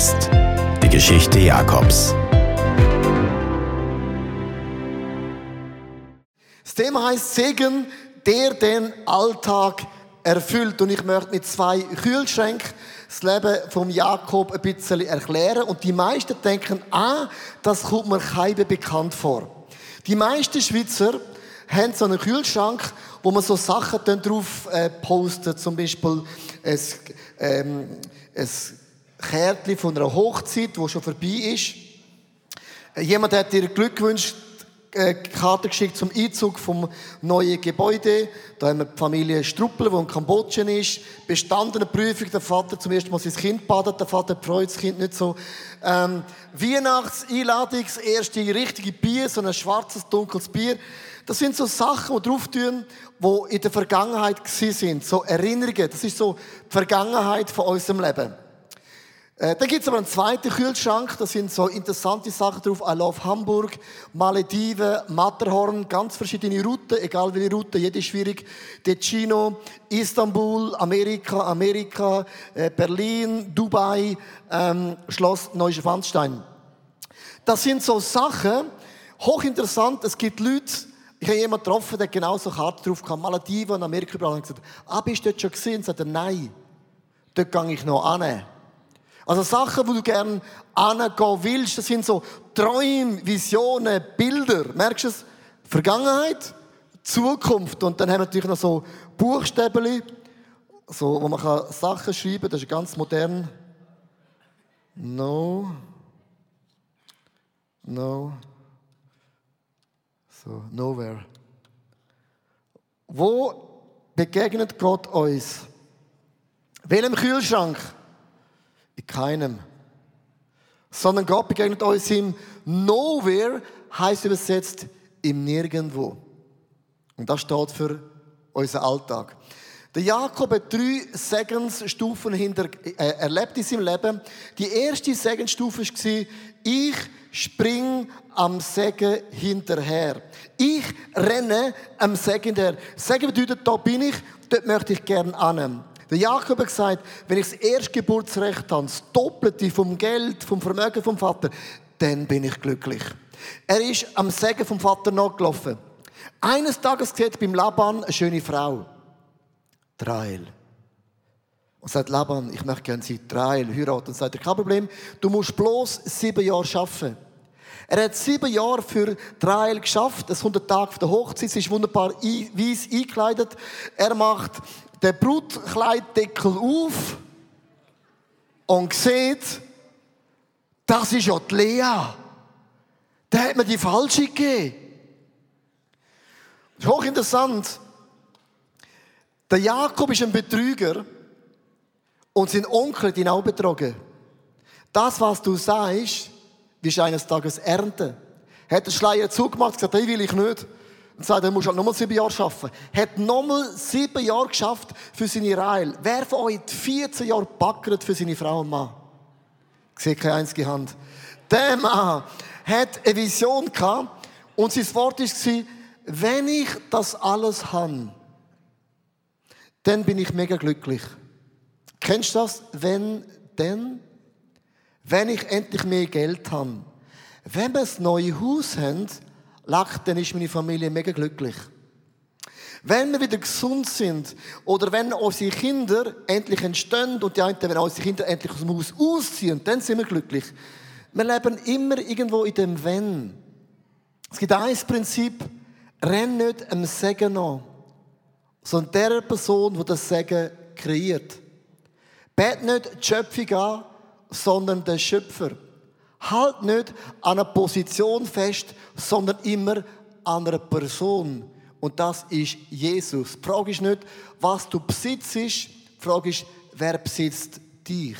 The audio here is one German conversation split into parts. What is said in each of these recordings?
Blessed. Die Geschichte Jakobs. Das Thema heißt Segen, der den Alltag erfüllt. Und ich möchte mit zwei Kühlschränken das Leben vom Jakob ein bisschen erklären. Und die meisten denken, ah, das kommt mir keinem bekannt vor. Die meisten Schweizer haben so einen Kühlschrank, wo man so Sachen dann drauf äh, postet, zum Beispiel ein, ähm, ein Kärtchen von einer Hochzeit, wo schon vorbei ist. Jemand hat dir Glück gewünscht, äh, Karte geschickt zum Einzug vom neuen Gebäude. Da haben wir die Familie Struppel, die in Kambodschen ist. Bestandene Prüfung, der Vater zum ersten Mal sein Kind badet, der Vater freut das Kind nicht so. Ähm, Weihnachtseinladung, das erste richtige Bier, so ein schwarzes, dunkles Bier. Das sind so Sachen, die drauf tun, die in der Vergangenheit sind. So Erinnerungen. Das ist so die Vergangenheit von unserem Leben. Äh, dann gibt es aber einen zweiten Kühlschrank, da sind so interessante Sachen drauf. I love Hamburg, Malediven, Matterhorn, ganz verschiedene Routen, egal welche Route, jede ist schwierig. Ticino, Istanbul, Amerika, Amerika, äh, Berlin, Dubai, ähm, Schloss Neuschwanstein. Das sind so Sachen, hochinteressant, es gibt Leute, ich habe jemanden getroffen, der genau so Karten drauf kam, Malediven und Amerika, und gesagt, ah, bist du dort schon gesehen? Und sagt er, nein, dort gehe ich noch an. Also Sachen, wo du gerne angehen willst, das sind so Träume, Visionen, Bilder. Merkst du es? Vergangenheit, Zukunft. Und dann haben wir natürlich noch so Buchstäbeli, so, wo man kann Sachen schreiben kann. Das ist ganz modern. No. No. So, nowhere. Wo begegnet Gott uns? Welchem Kühlschrank? In keinem. Sondern Gott begegnet uns im Nowhere, heißt übersetzt im Nirgendwo. Und das steht für unseren Alltag. Der Jakob hat drei Segensstufen hinter, äh, erlebt in seinem Leben. Die erste Segensstufe war, ich spring am Segen hinterher. Ich renne am Segen hinterher. Segen bedeutet, da bin ich, dort möchte ich gerne annehmen. Der Jakob hat gesagt, wenn ich das Erstgeburtsrecht habe, das Doppelte vom Geld, vom Vermögen vom Vater, dann bin ich glücklich. Er ist am Segen vom Vater nachgelaufen. Eines Tages sieht beim Laban eine schöne Frau. Trail. Und sagt Laban, ich möchte gerne sie Trail heiraten. Und sagt er, kein Problem, du musst bloß sieben Jahre arbeiten. Er hat sieben Jahre für Trail geschafft. Es kommt der Tag der Hochzeit. Sie ist wunderbar weiß eingekleidet. Er macht den Brutkleiddeckel auf und sieht, das ist ja die Lea. Der hat mir die falsche gegeben. Das ist hochinteressant. Der Jakob ist ein Betrüger und sein Onkel hat ihn auch betrogen. Das, was du sagst, wirst du eines Tages ernten. Er hat den Schleier zugemacht und gesagt, das will ich nicht und sagt, er muss halt nochmal sieben Jahre arbeiten. Hat nochmal sieben Jahre geschafft für seine Reihe. Wer von euch hat 14 Jahre backert für seine Frau und Mann? Ich sehe keine einzige Hand. Der Mann hat eine Vision gehabt und sein Wort war, wenn ich das alles habe, dann bin ich mega glücklich. Kennst du das? Wenn, denn? Wenn ich endlich mehr Geld habe. Wenn wir ein neues Haus haben, lacht, dann ist meine Familie mega glücklich. Wenn wir wieder gesund sind oder wenn unsere Kinder endlich entstehen und die einen, wenn unsere Kinder endlich aus dem Haus ausziehen, dann sind wir glücklich. Wir leben immer irgendwo in dem Wenn. Es gibt ein Prinzip, renn nicht einem Segen nach, sondern der Person, die das Segen kreiert. Bet nicht die Schöpfung an, sondern den Schöpfer. Halt nicht an einer Position fest, sondern immer an einer Person. Und das ist Jesus. Die Frage ist nicht, was du besitzt. Die Frage ist, wer besitzt dich?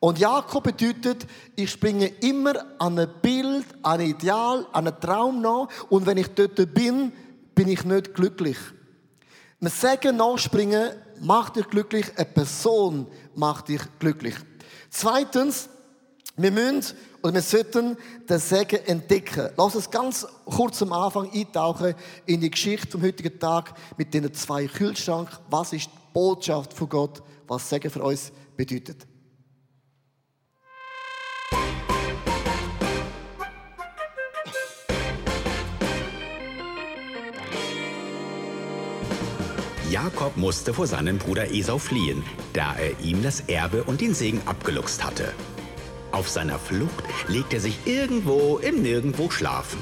Und Jakob bedeutet, ich springe immer an ein Bild, an ein Ideal, an einen Traum nach. Und wenn ich dort bin, bin ich nicht glücklich. Man sagen nachspringen macht dich glücklich, eine Person macht dich glücklich. Zweitens, wir müssen oder wir sollten den Segen entdecken. Lass uns ganz kurz am Anfang eintauchen in die Geschichte vom heutigen Tag mit den zwei Kühlschrank. Was ist die Botschaft von Gott, was Segen für uns bedeutet? Jakob musste vor seinem Bruder Esau fliehen, da er ihm das Erbe und den Segen abgeluchst hatte. Auf seiner Flucht legte er sich irgendwo im Nirgendwo schlafen.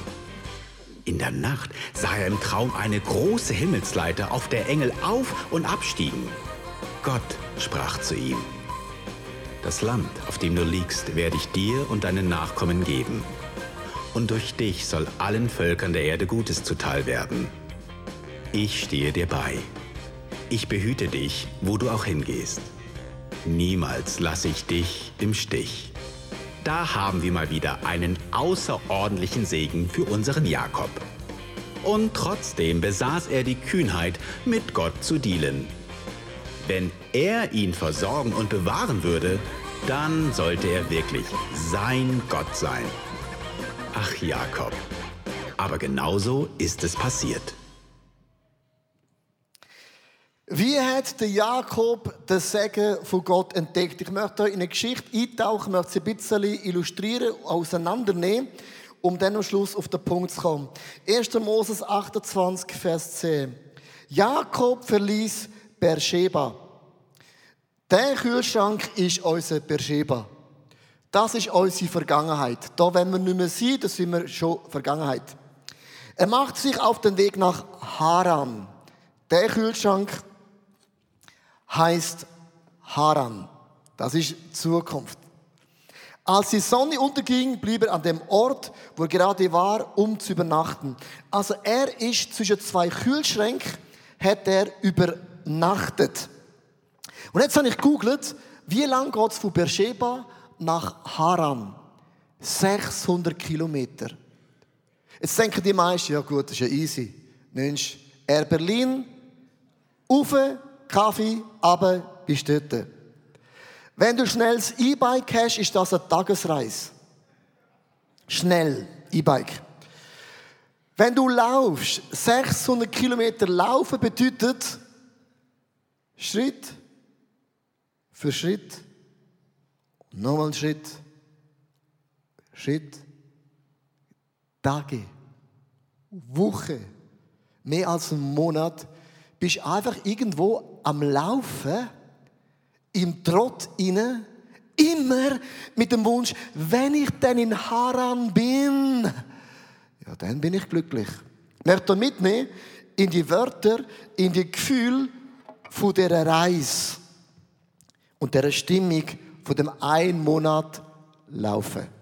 In der Nacht sah er im Traum eine große Himmelsleiter, auf der Engel auf und abstiegen. Gott sprach zu ihm, Das Land, auf dem du liegst, werde ich dir und deinen Nachkommen geben. Und durch dich soll allen Völkern der Erde Gutes zuteil werden. Ich stehe dir bei. Ich behüte dich, wo du auch hingehst. Niemals lasse ich dich im Stich. Da haben wir mal wieder einen außerordentlichen Segen für unseren Jakob. Und trotzdem besaß er die Kühnheit, mit Gott zu dealen. Wenn er ihn versorgen und bewahren würde, dann sollte er wirklich sein Gott sein. Ach Jakob, aber genauso ist es passiert. Wie hat der Jakob den Segen von Gott entdeckt? Ich möchte euch in eine Geschichte eintauchen, möchte sie ein bisschen illustrieren, auseinandernehmen, um dann am Schluss auf den Punkt zu kommen. 1. Moses 28, Vers 10. Jakob verließ Beersheba. Der Kühlschrank ist unser Beersheba. Das ist unsere Vergangenheit. Da, wenn wir nicht mehr sind, das sind wir schon Vergangenheit. Er macht sich auf den Weg nach Haran. Der Kühlschrank heißt Haran. Das ist Zukunft. Als die Sonne unterging, blieb er an dem Ort, wo er gerade war, um zu übernachten. Also er ist zwischen zwei Kühlschränken, hat er übernachtet. Und jetzt habe ich gegoogelt, wie lang geht es von Beersheba nach Haran? 600 Kilometer. Jetzt denken die meisten, ja gut, das ist ja easy. Mensch, er Berlin, Ufe, Kaffee, aber bist dort. Wenn du schnell das E-Bike hast, ist das eine Tagesreise. Schnell, E-Bike. Wenn du laufst, 600 Kilometer laufen bedeutet Schritt für Schritt, nochmal Schritt, Schritt, Tage, Woche, mehr als einen Monat, bist einfach irgendwo am Laufen, im Trott inne, immer mit dem Wunsch, wenn ich dann in Haran bin, ja, dann bin ich glücklich. Ich möchte mitnehmen in die Wörter, in die Gefühle von dieser Reise und der Stimmung von dem einen Monat Laufen.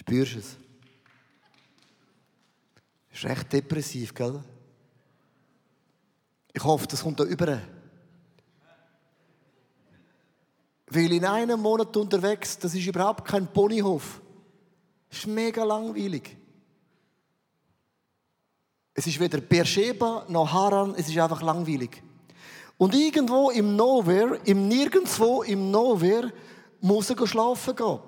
Spürst du es? Ist recht depressiv, gell? Ich hoffe, das kommt da über. Weil in einem Monat unterwegs, das ist überhaupt kein Ponyhof. Das ist mega langweilig. Es ist weder Beersheba noch Haran, es ist einfach langweilig. Und irgendwo im Nowhere, im Nirgendwo, im Nowhere, muss er schlafen gehen.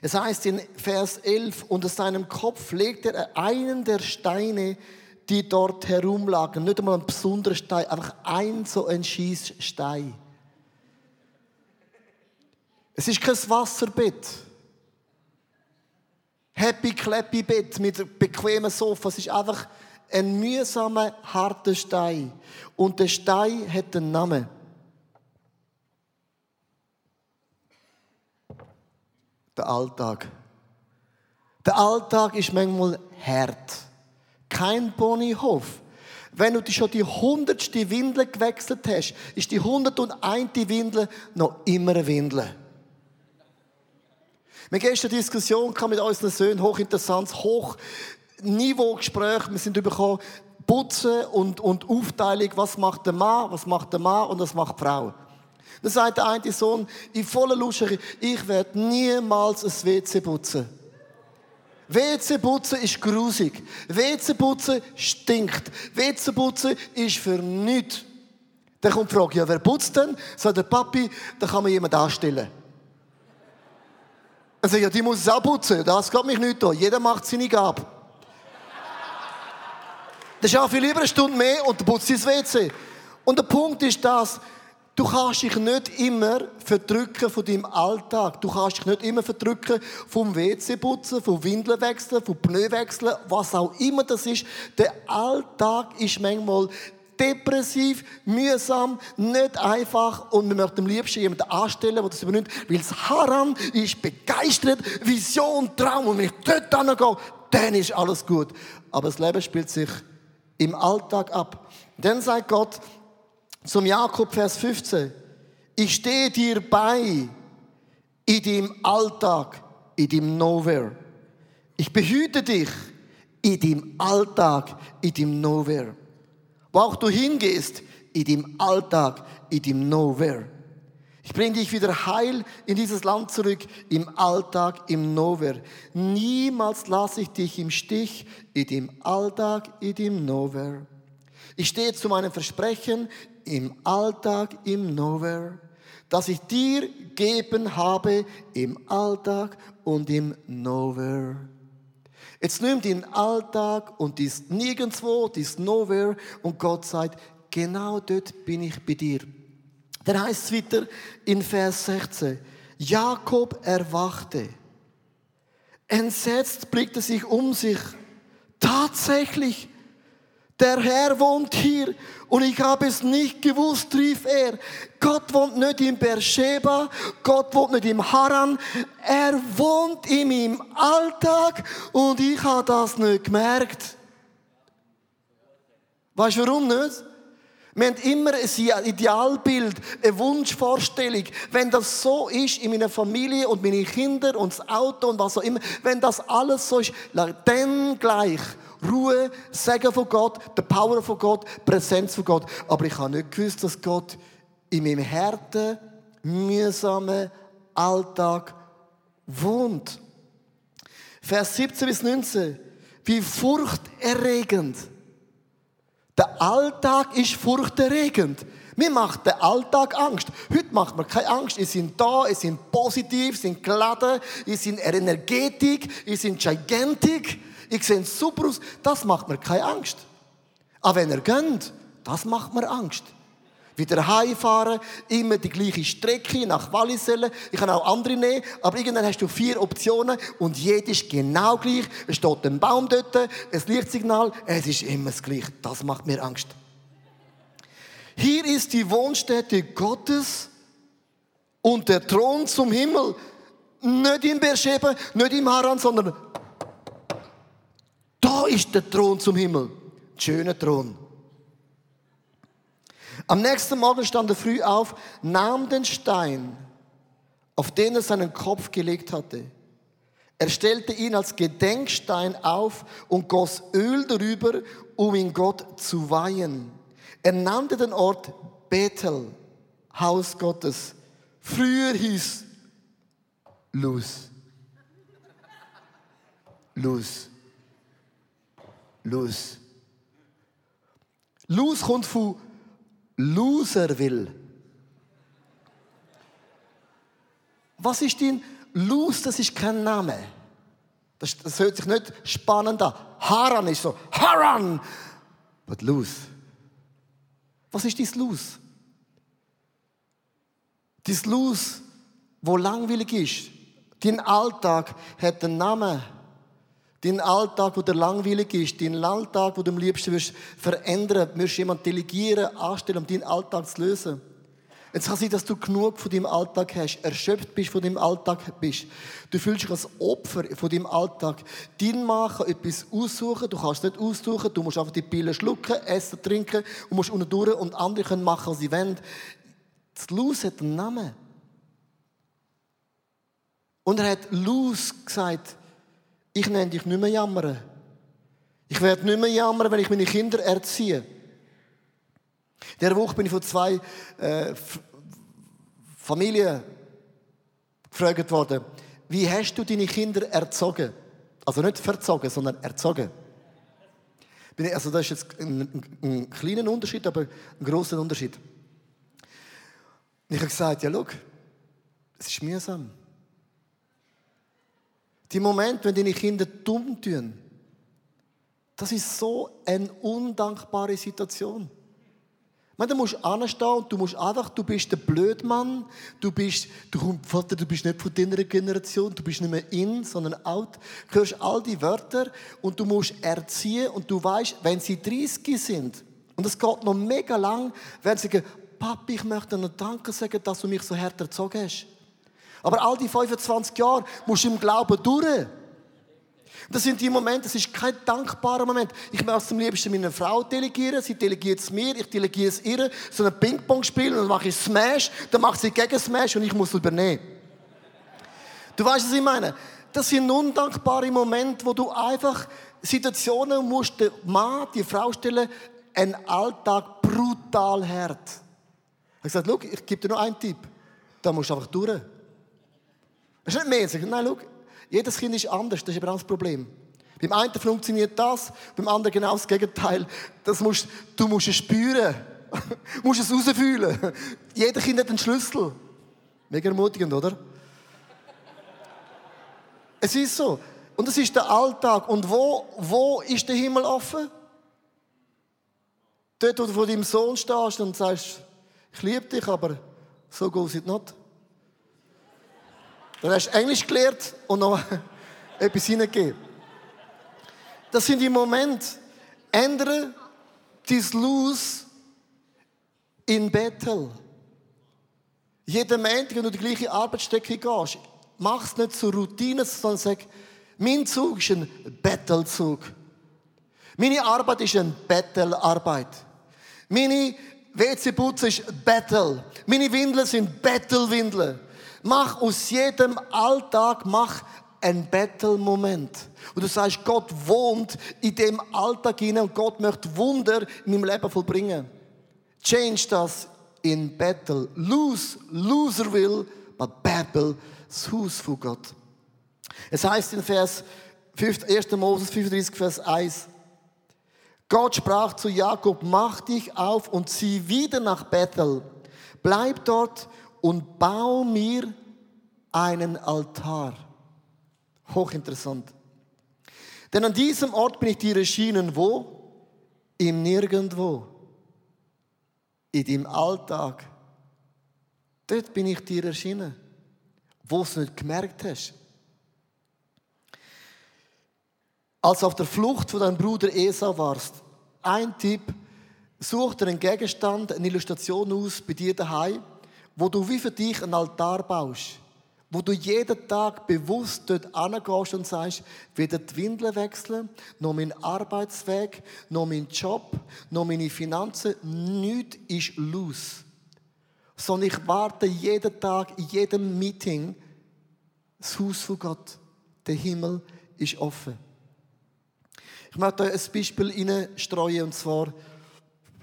Es heißt in Vers 11, unter seinem Kopf legte er einen der Steine, die dort herumlagen. Nicht einmal ein besonderer Stein, einfach ein so ein Schießstein. Es ist kein Wasserbett. Happy Clappy Bett mit bequemen Sofa. Es ist einfach ein mühsamer, harter Stein. Und der Stein hat einen Namen. Der Alltag. Der Alltag ist manchmal hart. Kein Ponyhof. Wenn du schon die hundertste Windel gewechselt hast, ist die hundert und eine Windel noch immer eine Windel. Wir haben gestern eine Diskussion mit unseren Söhnen, hochinteressantes, Hochniveau-Gespräch. Wir sind bekommen, Putzen und, und Aufteilung, was macht der Mann, was macht der Mann und was macht die Frau. Dann sagt der eine Sohn in voller Lusche, ich werde niemals ein WC putzen. WC putzen ist grusig. WC putzen stinkt. WC putzen ist für nichts. Dann kommt die Frage, ja, wer putzt denn? Sagt der Papi, da kann man jemanden anstellen. Er sagt, ja, die muss es auch putzen. Das geht mich nicht an. Jeder macht seine Gabe. Ist auch viel lieber eine Stunde mehr und dann putzt ins WC. Und der Punkt ist das, Du kannst dich nicht immer verdrücken von deinem Alltag. Du kannst dich nicht immer verdrücken vom WC putzen, vom Windeln wechseln, vom Pneu wechseln, was auch immer das ist. Der Alltag ist manchmal depressiv, mühsam, nicht einfach und wir möchten am liebsten jemanden anstellen, der das übernimmt, weil das Haram ist begeistert, Vision, Traum und wenn ich dort hingehe, dann ist alles gut. Aber das Leben spielt sich im Alltag ab. Dann sagt Gott, zum Jakob, Vers 15. Ich stehe dir bei in dem Alltag, in dem Nowhere. Ich behüte dich in dem Alltag, in dem Nowhere. Wo auch du hingehst, in dem Alltag, in dem Nowhere. Ich bringe dich wieder heil in dieses Land zurück, im Alltag, im Nowhere. Niemals lasse ich dich im Stich, in dem Alltag, in dem Nowhere. Ich stehe zu meinem Versprechen im Alltag, im Nowhere, das ich dir geben habe im Alltag und im Nowhere. Jetzt nimm den Alltag und dies Nirgendwo, dies Nowhere und Gott sagt, genau dort bin ich bei dir. Dann heißt es weiter in Vers 16, Jakob erwachte. Entsetzt blickte sich um sich. Tatsächlich, der Herr wohnt hier und ich habe es nicht gewusst, rief er. Gott wohnt nicht in Beersheba, Gott wohnt nicht im Haran, er wohnt in meinem Alltag und ich habe das nicht gemerkt. Weißt du warum nicht? Wir haben immer ein Idealbild, eine Wunschvorstellung. Wenn das so ist in meiner Familie und meine Kinder und das Auto und was auch immer, wenn das alles so ist, dann gleich Ruhe, Segen von Gott, der Power von Gott, Präsenz von Gott. Aber ich habe nicht gewusst, dass Gott in meinem harten, mühsamen Alltag wohnt. Vers 17 bis 19. Wie furchterregend. Der Alltag ist furchterregend. Mir macht der Alltag Angst. Heute macht mir keine Angst. Ich sind da, ich sind positiv, ich sind geladen, ich sind Energetik, ich sind gigantic ich sehe super aus, das macht mir keine Angst. Aber wenn er geht, das macht mir Angst. Wieder heimfahren, immer die gleiche Strecke nach Wallisellen. Ich kann auch andere nehmen, aber irgendwann hast du vier Optionen und jede ist genau gleich. Es steht ein Baum dort, ein Lichtsignal, es ist immer das Gleiche. Das macht mir Angst. Hier ist die Wohnstätte Gottes und der Thron zum Himmel. Nicht in Beersheba, nicht im Haran, sondern da ist der Thron zum Himmel. Schöner Thron. Am nächsten Morgen stand er früh auf, nahm den Stein, auf den er seinen Kopf gelegt hatte. Er stellte ihn als Gedenkstein auf und goss Öl darüber, um ihn Gott zu weihen. Er nannte den Ort Bethel, Haus Gottes. Früher hieß Luz. Luz. Luz. Luz kommt von Loserville. Was ist dein Luz? Das ist kein Name. Das, das hört sich nicht spannend an. Haran ist so, Haran! But Luz. Was ist dein Luz? Dein Luz, wo langweilig ist. Dein Alltag hat einen Namen. Dein Alltag, wo der langweilig ist, dein Alltag, wo du am liebsten wirst verändern, wirst jemand delegieren, anstellen, um deinen Alltag zu lösen. Es kann sein, dass du genug von deinem Alltag hast, erschöpft bist von deinem Alltag bist. Du fühlst dich als Opfer von deinem Alltag. Dein kann etwas aussuchen, du kannst nicht aussuchen, du musst einfach die Pille schlucken, essen, trinken und musst unten durch und andere können machen, was sie wollen. Das Luz hat einen Namen. Und er hat Luz gesagt, ich nenne dich nicht mehr jammern. Ich werde nicht mehr jammern, wenn ich meine Kinder erziehe. Der Woche bin ich von zwei äh, Familien gefragt worden, wie hast du deine Kinder erzogen? Also nicht verzogen, sondern erzogen. Also das ist jetzt ein, ein, ein kleiner Unterschied, aber ein großer Unterschied. Und ich habe gesagt, ja, schau, es ist mühsam. Die Momente, wenn deine Kinder dumm tun, das ist so eine undankbare Situation. meine, du musst anstehen und du musst einfach, du bist der Blödmann, du bist, du, Vater, du bist nicht von deiner Generation, du bist nicht mehr in, sondern out. Du hörst all die Wörter und du musst erziehen und du weißt, wenn sie 30 sind, und es geht noch mega lang, werden sie sagen, Papi, ich möchte dir Danke sagen, dass du mich so hart erzogen hast. Aber all die 25 Jahre musst du im Glauben durch. Das sind die Momente, das ist kein dankbarer Moment. Ich möchte es am liebsten meiner Frau delegieren, sie delegiert es mir, ich delegiere es ihr, so ein Ping-Pong-Spiel und dann mache ich Smash, dann macht sie gegen Smash und ich muss es übernehmen. Du weißt, was ich meine? Das sind undankbare Momente, wo du einfach Situationen musst, der Mann, die Frau stellen, einen Alltag brutal hart. Ich habe gesagt, ich gebe dir nur einen Tipp. Da musst du einfach durch. Das ist nicht mehr. Sagen, nein, schau, jedes Kind ist anders, das ist aber auch das Problem. Beim einen funktioniert das, beim anderen genau das Gegenteil. Das musst, du musst es spüren. du musst es rausfühlen. Jeder Kind hat einen Schlüssel. Mega ermutigend, oder? es ist so. Und es ist der Alltag. Und wo, wo ist der Himmel offen? Dort, wo du vor deinem Sohn stehst und sagst, ich liebe dich, aber so goes it not. Dann hast du Englisch gelernt und noch etwas hineingegeben. Das sind die Momente. Ändere dein Los in Bethel. Jeden Montag, wenn du die gleiche Arbeitsstrecke gehst, mach es nicht zur Routine, sondern sag, mein Zug ist ein Bettelzug. Meine Arbeit ist eine Bettelarbeit. Meine WC-Putz ist Battle. Meine Windeln sind Battle-Windeln. Mach aus jedem Alltag, mach ein Battle-Moment. Und du sagst, Gott wohnt in dem Alltag hinein und Gott möchte Wunder in meinem Leben vollbringen. Change das in Battle. Lose, loser will, but Battle, das Haus von Gott. Es heißt in Vers 1. Moses 35, Vers 1, Gott sprach zu Jakob, mach dich auf und zieh wieder nach Bethel. Bleib dort und bau mir einen Altar. Hochinteressant. Denn an diesem Ort bin ich dir erschienen, wo? Im Nirgendwo. In deinem Alltag. Dort bin ich dir erschienen. Wo du es nicht gemerkt hast. Als du auf der Flucht von deinem Bruder Esau warst, ein Tipp, such dir einen Gegenstand, eine Illustration aus bei dir daheim, wo du wie für dich einen Altar baust. Wo du jeden Tag bewusst dort angehst und sagst, weder die Windeln wechseln, noch mein Arbeitsweg, noch mein Job, noch meine Finanzen, nichts ist los. Sondern ich warte jeden Tag, in jedem Meeting, das Haus von Gott. Der Himmel ist offen. Ich möchte euch ein Beispiel streuen und zwar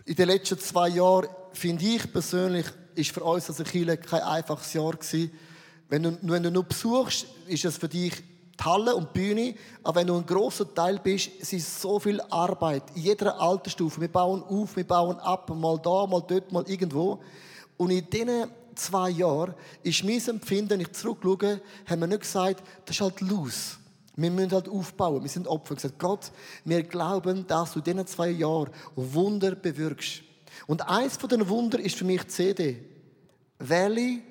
in den letzten zwei Jahren finde ich persönlich, ist für uns als Kirche kein einfaches Jahr gewesen. Wenn du, wenn du nur besuchst, ist es für dich die Halle und die Bühne, aber wenn du ein grosser Teil bist, es ist so viel Arbeit, in jeder Altersstufe. Wir bauen auf, wir bauen ab, mal da, mal dort, mal irgendwo. Und in diesen zwei Jahren ist mein Empfinden, wenn ich zurückschaue, haben wir nicht gesagt, das ist halt los. Wir müssen halt aufbauen. Wir sind Opfer. Gesagt, Gott, wir glauben, dass du in diesen zwei Jahren Wunder bewirkst. Und eins von den Wunder ist für mich die CD. Valley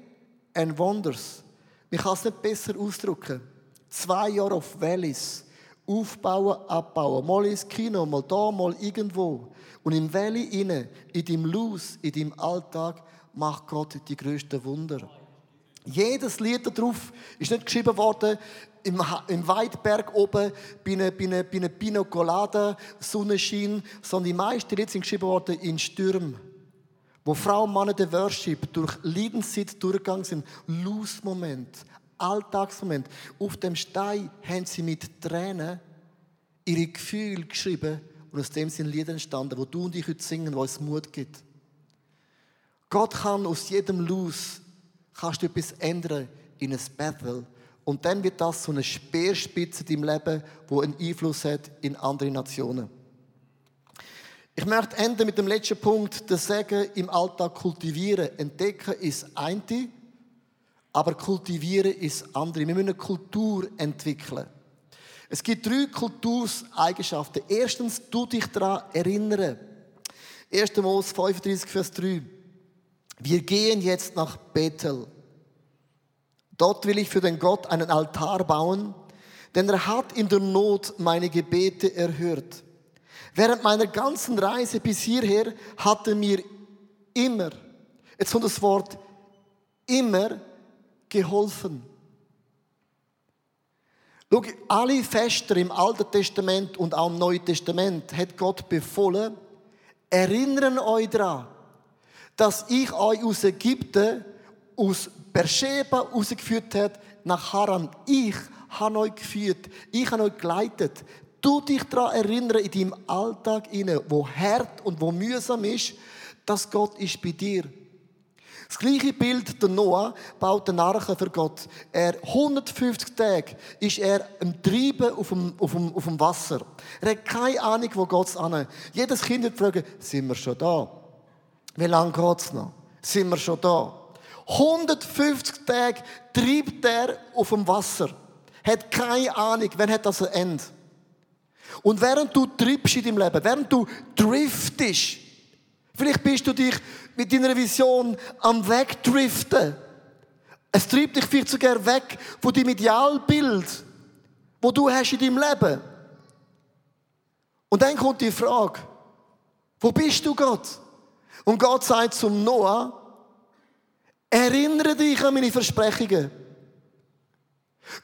and Wonders. Ich kann es nicht besser ausdrücken. Zwei Jahre auf Valleys. Aufbauen, abbauen. Mal ins Kino, mal da, mal irgendwo. Und im Valley inne, in deinem Luz, in deinem Alltag, macht Gott die größten Wunder. Jedes Lied darauf ist nicht geschrieben worden im, im Weidberg oben bei einer, bei einer, bei einer Pino Colada, Sonnenschein, sondern die meisten Lieder sind geschrieben worden in Stürmen, wo Frauen und Männer der Worship durch Leidenszeit durchgegangen sind. Lose-Moment, Alltagsmoment. Auf dem Stein haben sie mit Tränen ihre Gefühle geschrieben und aus dem sind Lieder entstanden, wo du und ich heute singen, wo es Mut gibt. Gott kann aus jedem Los kannst du etwas ändern in ein Battle. Und dann wird das so eine Speerspitze in deinem Leben, wo einen Einfluss hat in andere Nationen. Ich möchte enden mit dem letzten Punkt, das Sagen im Alltag kultivieren. Entdecken ist eine, aber kultivieren ist andere. Wir müssen eine Kultur entwickeln. Es gibt drei Kulturseigenschaften. Erstens, du dich daran erinnern. 1. Mose 35, Vers 3. Wir gehen jetzt nach Bethel. Dort will ich für den Gott einen Altar bauen, denn er hat in der Not meine Gebete erhört. Während meiner ganzen Reise bis hierher hat er mir immer, jetzt kommt das Wort, immer geholfen. Schau, alle Fester im Alten Testament und auch im Neuen Testament hat Gott befohlen, erinnern euch daran, dass ich euch aus Ägypten, aus Beersheba rausgeführt habe, nach Haran. Ich habe euch geführt, ich habe euch geleitet. Du dich daran erinnern in deinem Alltag, wo hart und wo mühsam ist, dass Gott ist bei dir. Das gleiche Bild, der Noah baut eine Arche für Gott. Er, 150 Tage ist er im Treiben auf dem, auf, dem, auf dem Wasser. Er hat keine Ahnung, wo Gott an. Jedes Kind wird fragen, sind wir schon da? Wie lange geht es noch? Sind wir schon da? 150 Tage treibt er auf dem Wasser. Hat keine Ahnung, wann hat das ein Ende. Und während du treibst in deinem Leben, während du driftest, vielleicht bist du dich mit deiner Vision am Wegdriften. Es treibt dich viel zu gern weg von deinem Idealbild, wo du hast in deinem Leben. Und dann kommt die Frage, wo bist du Gott? Und Gott sagt zum Noah, erinnere dich an meine Versprechungen.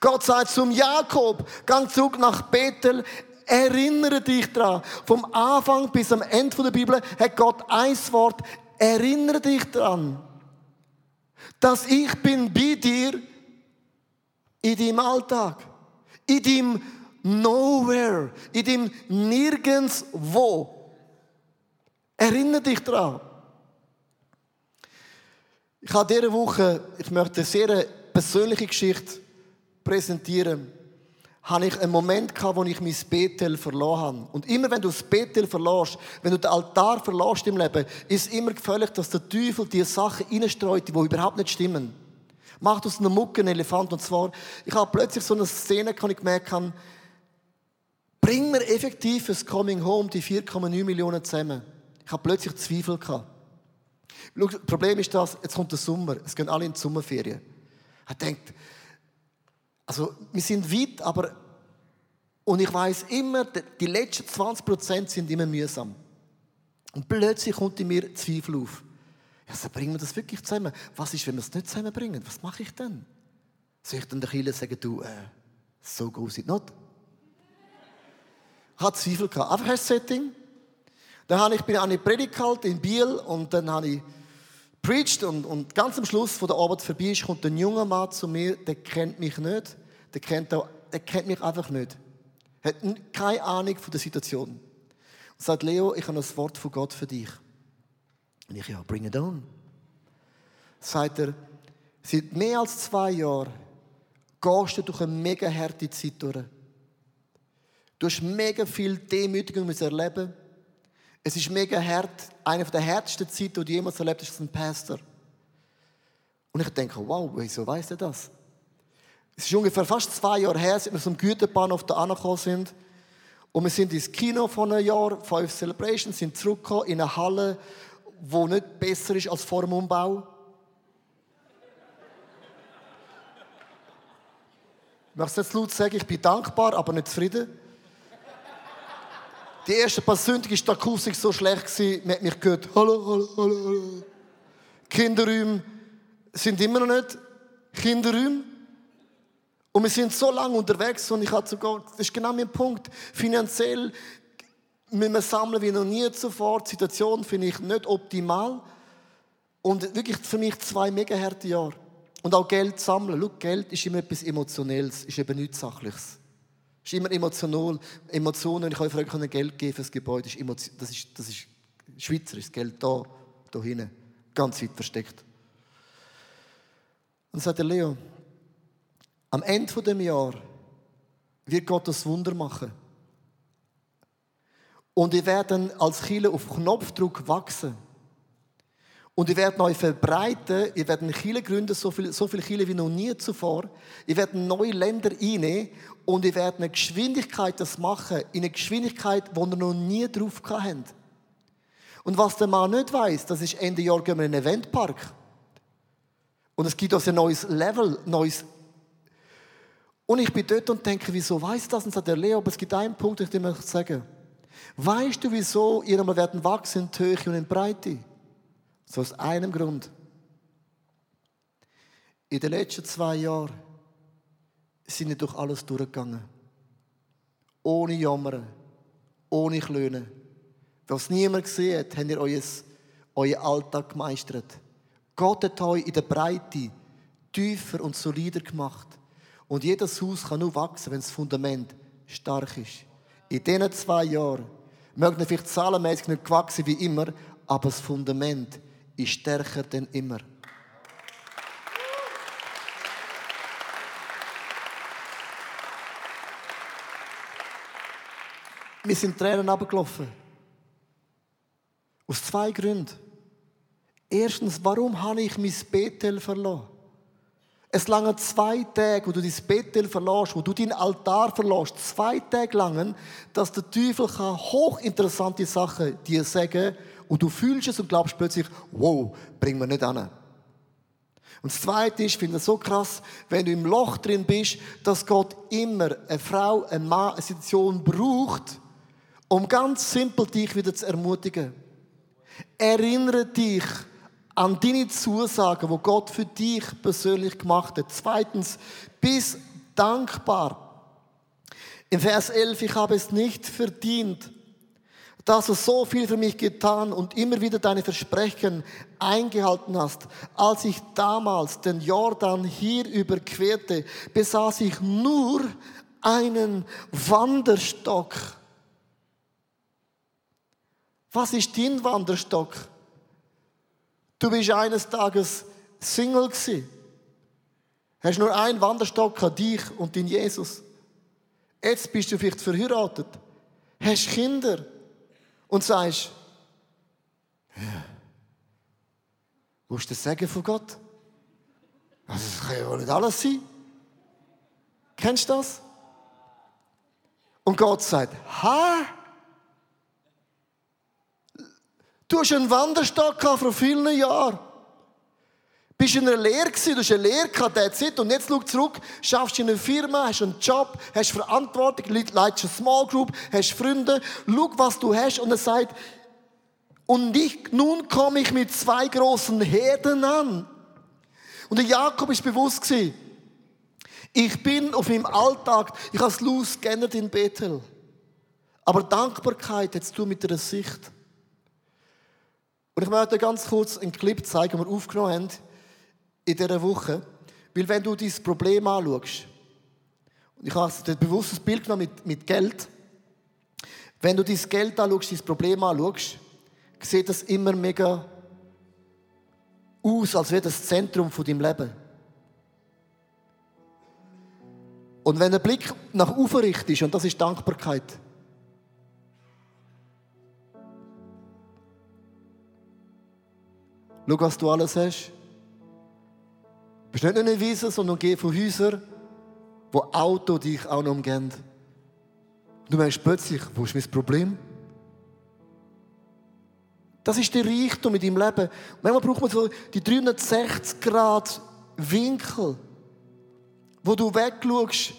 Gott sagt zum Jakob, gang zurück nach Bethel, erinnere dich daran. Vom Anfang bis am Ende der Bibel hat Gott ein Wort, erinnere dich daran, dass ich bin bei dir in deinem Alltag, in deinem Nowhere, in deinem Nirgendwo. Erinnere dich daran. Ich habe diese Woche, ich möchte eine sehr persönliche Geschichte präsentieren, habe ich einen Moment gehabt, wo ich mein Bethel verloren habe. Und immer wenn du das Bethel verlorst, wenn du den Altar verlorst im Leben, ist es immer gefährlich, dass der Teufel dir Sachen reinstreut, die überhaupt nicht stimmen. Macht aus einer Mucke einen Elefant. Und zwar, ich habe plötzlich so eine Szene, kann ich gemerkt haben, bring mir effektiv das Coming Home, die 4,9 Millionen zusammen. Ich habe plötzlich Zweifel gehabt. Schau, das Problem ist das, jetzt kommt der Sommer, es gehen alle in die Sommerferien. Er denkt, also wir sind weit, aber und ich weiß immer, die letzten 20 Prozent sind immer mühsam. Und plötzlich kommt in mir Zweifel auf. Ja, so bringen wir das wirklich zusammen? Was ist, wenn wir es nicht zusammenbringen? Was mache ich denn? Soll ich dann der Kille sagen, du, äh, so goes it not? Hatte Zweifel gehabt. Einfach ein Setting. Dann habe ich, bin ich an eine Predigt gehalten in Biel und dann habe ich preached und, und ganz am Schluss von der Arbeit vorbei ist, kommt ein junger Mann zu mir, der kennt mich nicht, der kennt, auch, der kennt mich einfach nicht. Hat keine Ahnung von der Situation. Und sagt, Leo, ich habe ein Wort von Gott für dich. Und ich, ja, bring it on. Sagt er, seit mehr als zwei Jahren gehst du durch eine mega harte Zeit durch. Du hast mega viel Demütigung erleben es ist mega hart. Eine der härtesten Zeiten, die du jemals erlebt hast, ist ein Pastor. Und ich denke, wow, wieso weiß er das? Es ist ungefähr fast zwei Jahre her, seit wir zum Güterbahnhof da angekommen sind. Und wir sind ins Kino von einem Jahr, Five Celebrations, sind zurückgekommen in eine Halle, die nicht besser ist als vor dem Umbau. Ich möchte es jetzt laut sagen, ich bin dankbar, aber nicht zufrieden. Die ersten paar Sündige war die Akustik so schlecht, man hat mich gehört, hallo, hallo, hallo, hallo. Kinderräume sind immer noch nicht Kinderräume. Und wir sind so lange unterwegs und ich hatte sogar, das ist genau mein Punkt, finanziell müssen wir sammeln wie noch nie zuvor. Die Situation finde ich nicht optimal. Und wirklich für mich zwei mega harte Jahre. Und auch Geld sammeln. Schau, Geld ist immer etwas Emotionelles, ist eben nichts Sachliches. Es ist immer emotional. Emotionen, ich euch frage, Geld geben für das Gebäude, ist Emotion, das ist, das ist schweizerisch, Geld da, da hinten, ganz weit versteckt. Und dann sagt der Leo, am Ende von dem Jahr wird Gott das Wunder machen. Und ihr werden als Chile auf Knopfdruck wachsen. Und ihr werdet euch verbreiten, ihr werdet Chile gründen, so viele so viel Chile wie noch nie zuvor. Ihr werdet neue Länder einnehmen und ihr werdet eine Geschwindigkeit das machen, in einer Geschwindigkeit, die ihr noch nie drauf habt. Und was der Mann nicht weiß, das ist Ende Jahr gehen wir in einen Eventpark. Und es gibt uns ein neues Level, neues. Und ich bin dort und denke, wieso weiß das? Und sagt der Leo, aber es gibt einen Punkt, den ich dir sagen Weißt du, wieso ihr einmal werden wachsen in Höhe und in Breite? So aus einem Grund. In den letzten zwei Jahren sind ihr durch alles durchgegangen. Ohne Jammern, ohne Klönen. Was niemand gesehen hat, habt ihr euer, euren Alltag gemeistert. Gott hat euch in der Breite tiefer und solider gemacht. Und jedes Haus kann nur wachsen, wenn das Fundament stark ist. In diesen zwei Jahren mögen vielleicht zahlenmäßig nicht gewachsen wie immer, aber das Fundament ist stärker denn immer. Wir sind Tränen abgelaufen. Aus zwei Gründen. Erstens, warum habe ich mein Bethel verloren? Es lange zwei Tage, wo du dein Bethel verlässt, wo du deinen Altar verlässt, zwei Tage lang, dass der Teufel kann hochinteressante Sachen dir sagen und du fühlst es und glaubst plötzlich, wow, bring mir nicht an. Und das Zweite ist, ich finde es so krass, wenn du im Loch drin bist, dass Gott immer eine Frau, ein Mann, eine Situation braucht, um ganz simpel dich wieder zu ermutigen. Erinnere dich an deine Zusagen, wo Gott für dich persönlich gemacht hat. Zweitens, bist dankbar. Im Vers 11, ich habe es nicht verdient, dass du so viel für mich getan und immer wieder deine Versprechen eingehalten hast. Als ich damals den Jordan hier überquerte, besaß ich nur einen Wanderstock. Was ist dein Wanderstock? Du bist eines Tages Single gewesen. Hast nur einen Wanderstock an dich und den Jesus. Jetzt bist du vielleicht verheiratet. Hast Kinder. Und sagst, ja, wo ist das Segen von Gott? Also, das kann ja wohl nicht alles sein. Kennst du das? Und Gott sagt, ha? Du hast einen Wanderstock vor vielen Jahren. Bist in einer Lehre gewesen, du hast eine Lehre gehabt, that's it. Und jetzt schau zurück, schaffst in einer Firma, hast einen Job, hast Verantwortung, leitest eine Small Group, hast Freunde. Schau, was du hast. Und er sagt, und ich, nun komme ich mit zwei großen Herden an. Und der Jakob ist bewusst gewesen, ich bin auf meinem Alltag, ich habe es los geändert in Bethel. Aber Dankbarkeit hat zu mit der Sicht. Und ich möchte ganz kurz einen Clip zeigen, den wir aufgenommen haben in dieser Woche. Weil wenn du dieses Problem anschaust, und ich habe ein bewusstes Bild genommen mit, mit Geld, wenn du dieses Geld anschaust, dieses Problem anschaust, sieht das immer mega aus, als wäre das Zentrum von deinem Leben. Und wenn der Blick nach oben richtet, und das ist Dankbarkeit, Schau, was du alles hast. Bist nicht nur eine Wiese, sondern geh von Häusern, wo Auto dich auch noch umgehen. Du merkst plötzlich, wo ist mein Problem? Das ist der Reichtum in deinem Leben. Manchmal braucht man so die 360 Grad Winkel, wo du wegschaust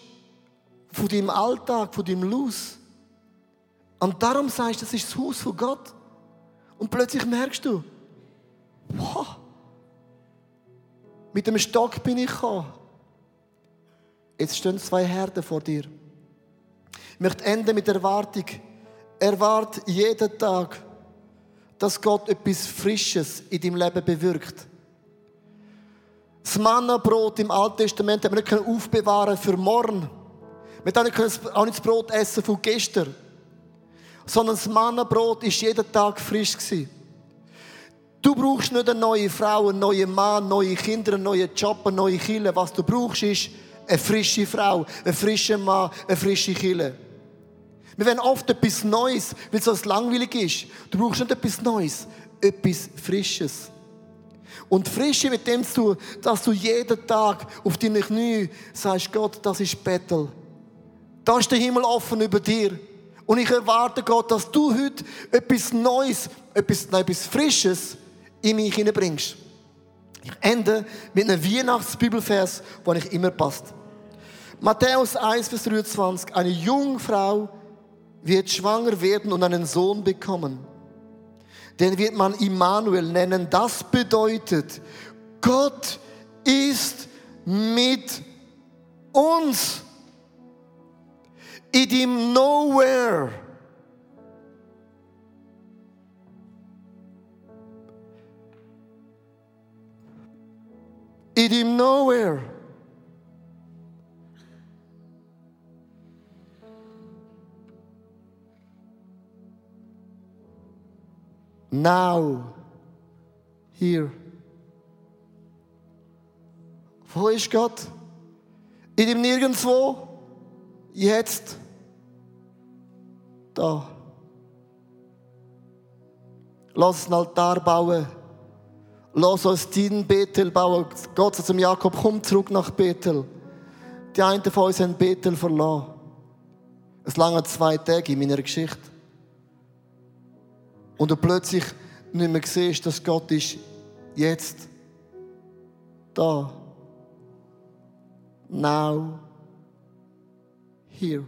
von deinem Alltag, von deinem Los. Und darum sagst du, das ist das Haus von Gott. Und plötzlich merkst du, wow, Mit dem Stock bin ich gekommen. Jetzt stehen zwei Herden vor dir. Ich möchte enden mit Erwartung. Erwart jeden Tag, dass Gott etwas Frisches in deinem Leben bewirkt. Das Mannabrot im Alten Testament haben wir nicht aufbewahren für morgen. Wir können auch nicht das Brot essen von gestern. Sondern das Mannabrot ist jeden Tag frisch gewesen. Du brauchst nicht eine neue Frau, einen neuen Mann, neue Kinder, einen neuen Job, eine neue Kille. Was du brauchst, ist eine frische Frau, ein frischer Mann, eine frische Kille. Wir wollen oft etwas Neues, weil es langweilig ist. Du brauchst nicht etwas Neues, etwas Frisches. Und Frische mit dem zu, dass du jeden Tag auf deine Knie sagst, Gott, das ist Bettel. Da ist der Himmel offen über dir. Und ich erwarte, Gott, dass du heute etwas Neues, etwas, nein, etwas Frisches in mich hineinbringst. Ich ende mit einem Weihnachtsbibelvers, der nicht immer passt. Matthäus 1, Vers 23. Eine junge Frau wird schwanger werden und einen Sohn bekommen. Den wird man Immanuel nennen. Das bedeutet, Gott ist mit uns. In dem Nowhere. In dem Nowhere. Now. Here. Wo ist Gott? In dem Nirgendwo. Jetzt. Da. Lass einen Altar bauen. Lass uns deinen Bethel bauen. Gott sagt zum Jakob, komm zurück nach Bethel. Die einen von uns haben Bethel verloren. Es lange zwei Tage in meiner Geschichte. Und du plötzlich nicht mehr siehst, dass Gott ist jetzt da. Now. Here.